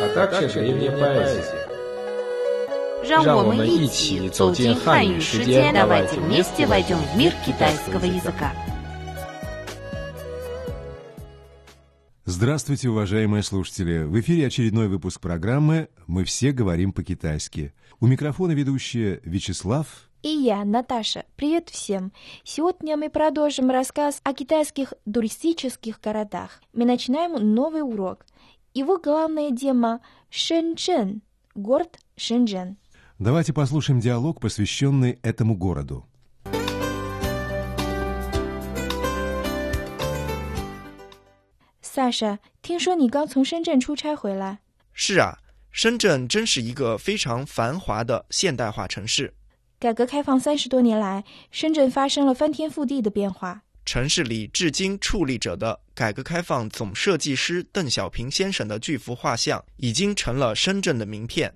а также древняя поэзия. 让我让我们一们一起起走走进进汉语汉语世世界界， давайте давайте вместе вместе войдем в мир китайского китайского языка. Здравствуйте, уважаемые слушатели! В эфире очередной выпуск программы «Мы все говорим по-китайски». У микрофона ведущая Вячеслав. И я, Наташа. Привет всем! Сегодня мы продолжим рассказ о китайских туристических городах. Мы начинаем новый урок. Его главная тема – Шэньчжэн, город Шэньчжэн. Давайте послушаем диалог, посвященный этому городу. 萨莎，听说你刚从深圳出差回来，是啊，深圳真是一个非常繁华的现代化城市。改革开放三十多年来，深圳发生了翻天覆地的变化。 城市里至今矗立着的改革开放总设计师邓小平先生的巨幅画像，已经成了深圳的名片。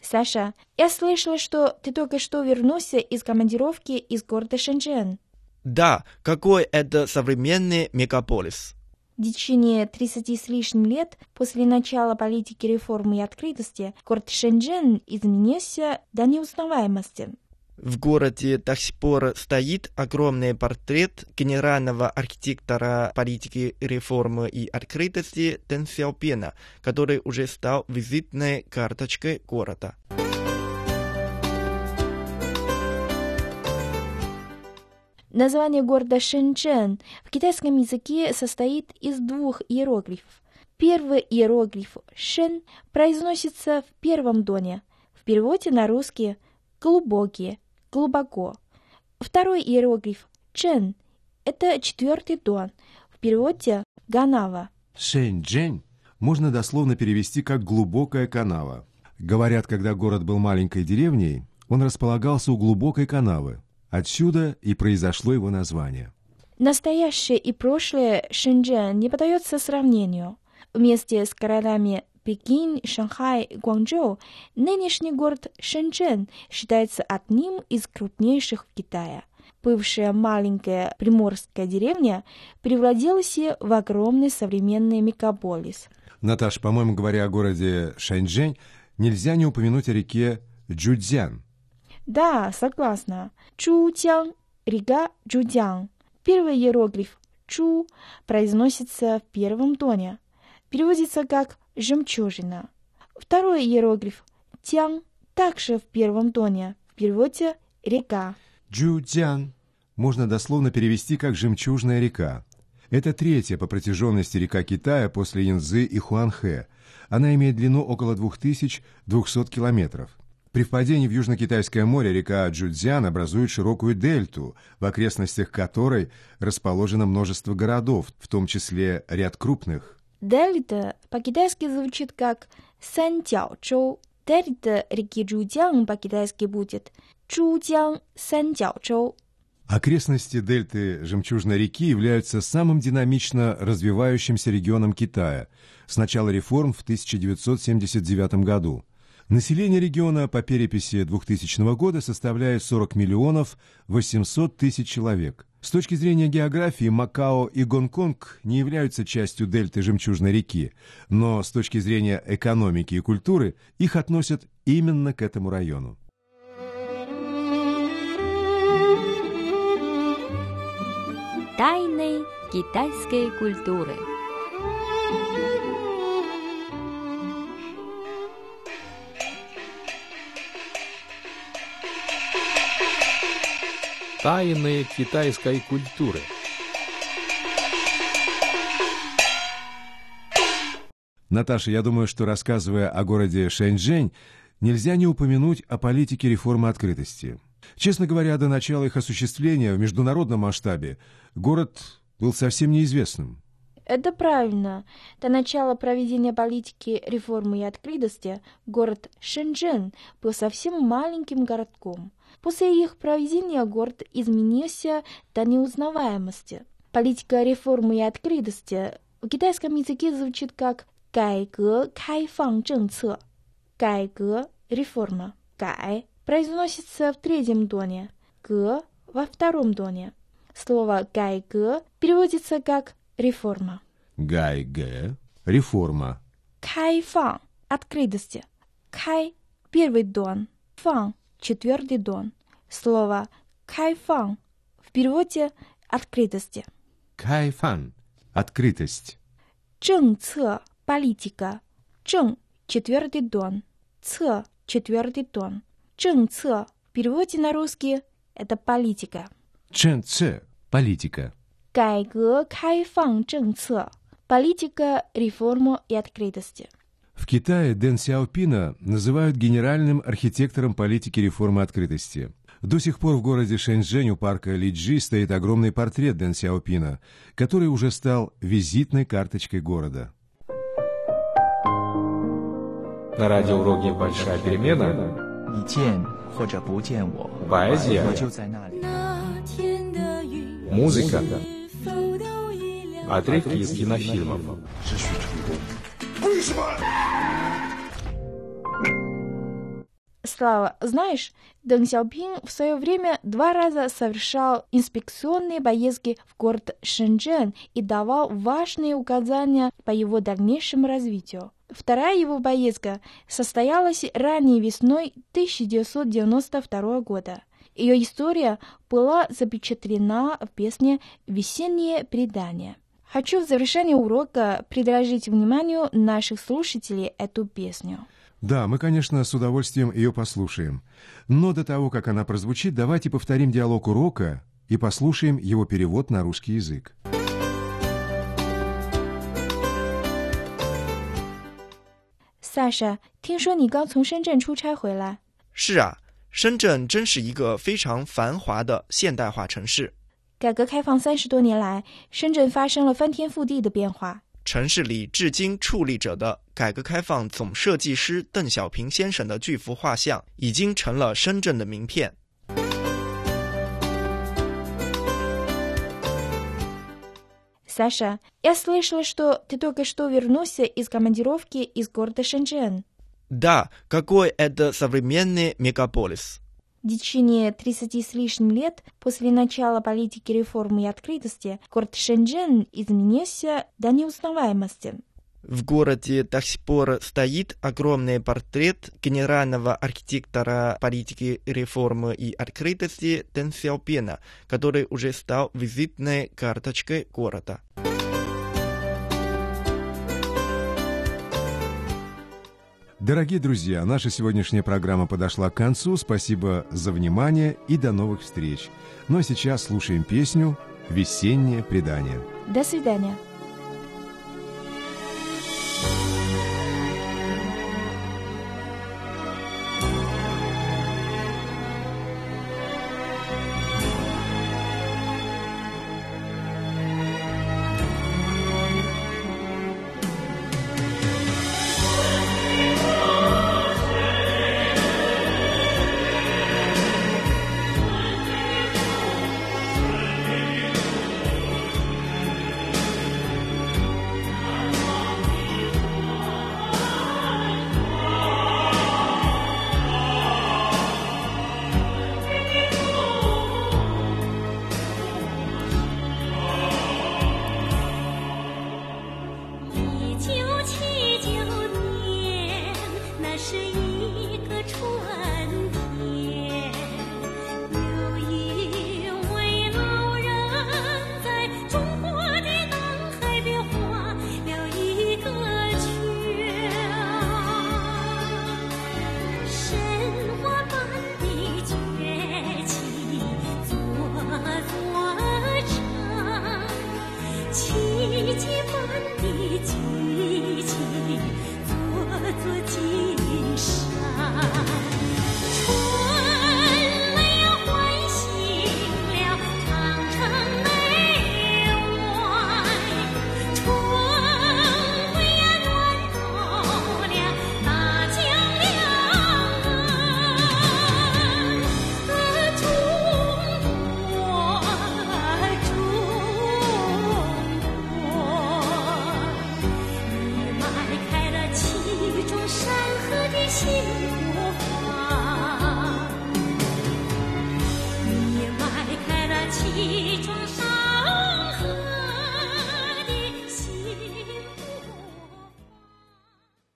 Саша, я слышала, что ты только что вернулся из командировки из города Шэньчжэн. Да, какой это современный мегаполис. В течение 30 с лишним лет после начала политики реформы и открытости город Шэньчжэн изменился до неузнаваемости. В городе до сих пор стоит огромный портрет генерального архитектора политики реформы и открытости Дэн Сяопина, который уже стал визитной карточкой города. Название города Шэньчжэн в китайском языке состоит из двух иероглифов. Первый иероглиф «шэн» произносится в первом доне, в переводе на русский «глубокие», «глубоко». Второй иероглиф «чэн» — это четвертый дон, в переводе «ганава». Шэньчжэнь можно дословно перевести как «глубокая канава». Говорят, когда город был маленькой деревней, он располагался у глубокой канавы. Отсюда и произошло его название. Настоящее и прошлое Шэньчжэн не поддается сравнению. Вместе с городами Пекин, Шанхай, Гуанчжоу нынешний город Шэньчжэн считается одним из крупнейших в Китае. Бывшая маленькая приморская деревня превратилась в огромный современный мегаполис. Наташ, по-моему, говоря о городе Шэньчжэнь, нельзя не упомянуть о реке Джудзян. Да, согласна. Чудян, река Чудян. Первый иероглиф Чу произносится в первом тоне. Переводится как «жемчужина». Второй иероглиф Тян также в первом тоне. В переводе «река». Джудзян можно дословно перевести как «жемчужная река». Это третья по протяженности река Китая после Янцзы и Хуанхэ. Она имеет длину около 2200 километров. При впадении в Южно-Китайское море река Джудзян образует широкую дельту, в окрестностях которой расположено множество городов, в том числе ряд крупных. Дельта по-китайски звучит как Санцзяочжоу. Дельта реки Чудян по-китайски будет Чудян Санцзяочжоу. Окрестности дельты Жемчужной реки являются самым динамично развивающимся регионом Китая с начала реформ в 1979 году. Население региона по переписи 2000 года составляет 40 миллионов 800 тысяч человек. С точки зрения географии Макао и Гонконг не являются частью дельты Жемчужной реки, но с точки зрения экономики и культуры их относят именно к этому району. Тайны китайской культуры. Тайны китайской культуры. Наташа, я думаю, что рассказывая о городе Шэньчжэнь, нельзя не упомянуть о политике реформы открытости. Честно говоря, до начала их осуществления в международном масштабе город был совсем неизвестным. Это правильно. До начала проведения политики реформы и открытости город Шэньчжэн был совсем маленьким городком. После их проведения город изменился до неузнаваемости. Политика реформы и открытости в китайском языке звучит как «кайгэ кайфан цэнцэ». «Кайгэ» — реформа. «Кай» произносится в третьем доне, «гэ» — во втором доне. Слово «гайгэ» переводится как «реформа». «Гайгэ» — реформа. «Кайфан» — открытости. «Кай» — первый дон. «Фан» Четвертый дон. Слово «кайфан» в переводе «открытости». «Кайфан» — открытость. «Чэнцэ» — политика. «Чэн» — четвертый дон. «Цэ» — четвертый дон. «Чэнцэ» в переводе на русский — это политика. «Чэнцэ» — политика. «Кайгэ кайфан чэнцэ» — политика, реформа и открытости. В Китае Дэн Сяопина называют генеральным архитектором политики реформы открытости. До сих пор в городе Шэньчжэнь у парка Лиджи стоит огромный портрет Дэн Сяопина, который уже стал визитной карточкой города. На радиоуроке «Большая перемена» 你见或者不见我， поэзия, 我就在那里。 музыка, отрывки из кинофильмов. Слава, знаешь, Дэн Сяопин в свое время два раза совершал инспекционные поездки в город Шэньчжэн и давал важные указания по его дальнейшему развитию. Вторая его поездка состоялась ранней весной 1992 года. Ее история была запечатлена в песне «Весеннее предание». Хочу в завершении урока предложить вниманию наших слушателей эту песню. Да, мы, конечно, с удовольствием ее послушаем. Но до того, как она прозвучит, давайте повторим диалог урока и послушаем его перевод на русский язык. Саша, 听说你刚从深圳出差回来。是啊，深圳真是一个非常繁华的现代化城市。改革开放三十多年来，深圳发生了翻天覆地的变化。 城市里至今矗立着的改革开放总设计师邓小平先生的巨幅画像，已经成了深圳的名片。 Саша, я слышала, что ты только что вернулся из командировки из города Шэньчжэн. Да, какой это современный мегаполис. В течение 30 с лишним лет после начала политики реформы и открытости город Шэньчжэн изменился до неузнаваемости. В городе до сих пор стоит огромный портрет генерального архитектора политики реформы и открытости Дэн Сяопина, который уже стал визитной карточкой города. Дорогие друзья, наша сегодняшняя программа подошла к концу. Спасибо за внимание и до новых встреч. Ну а сейчас слушаем песню «Весеннее предание». До свидания.